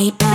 hands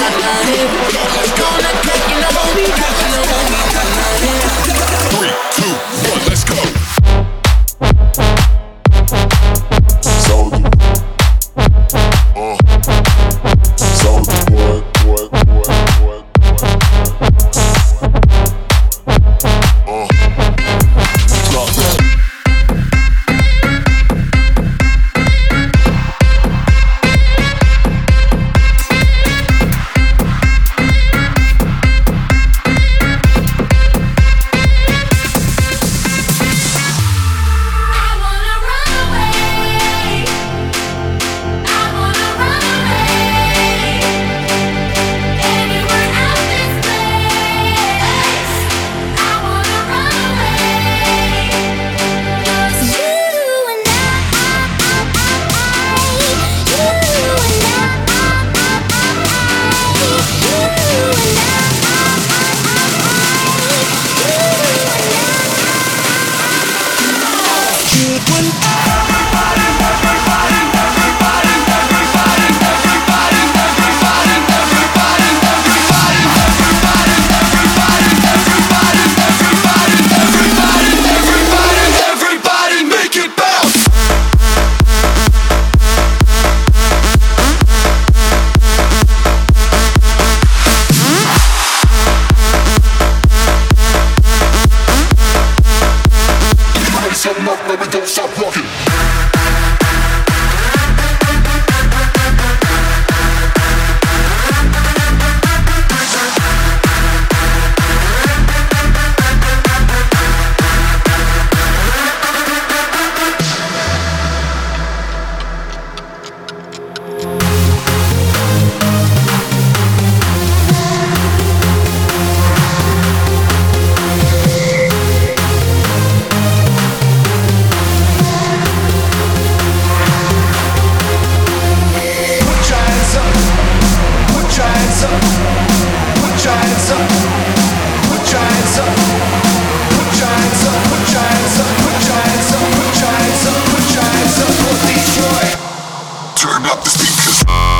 I got it. turn up the speakers.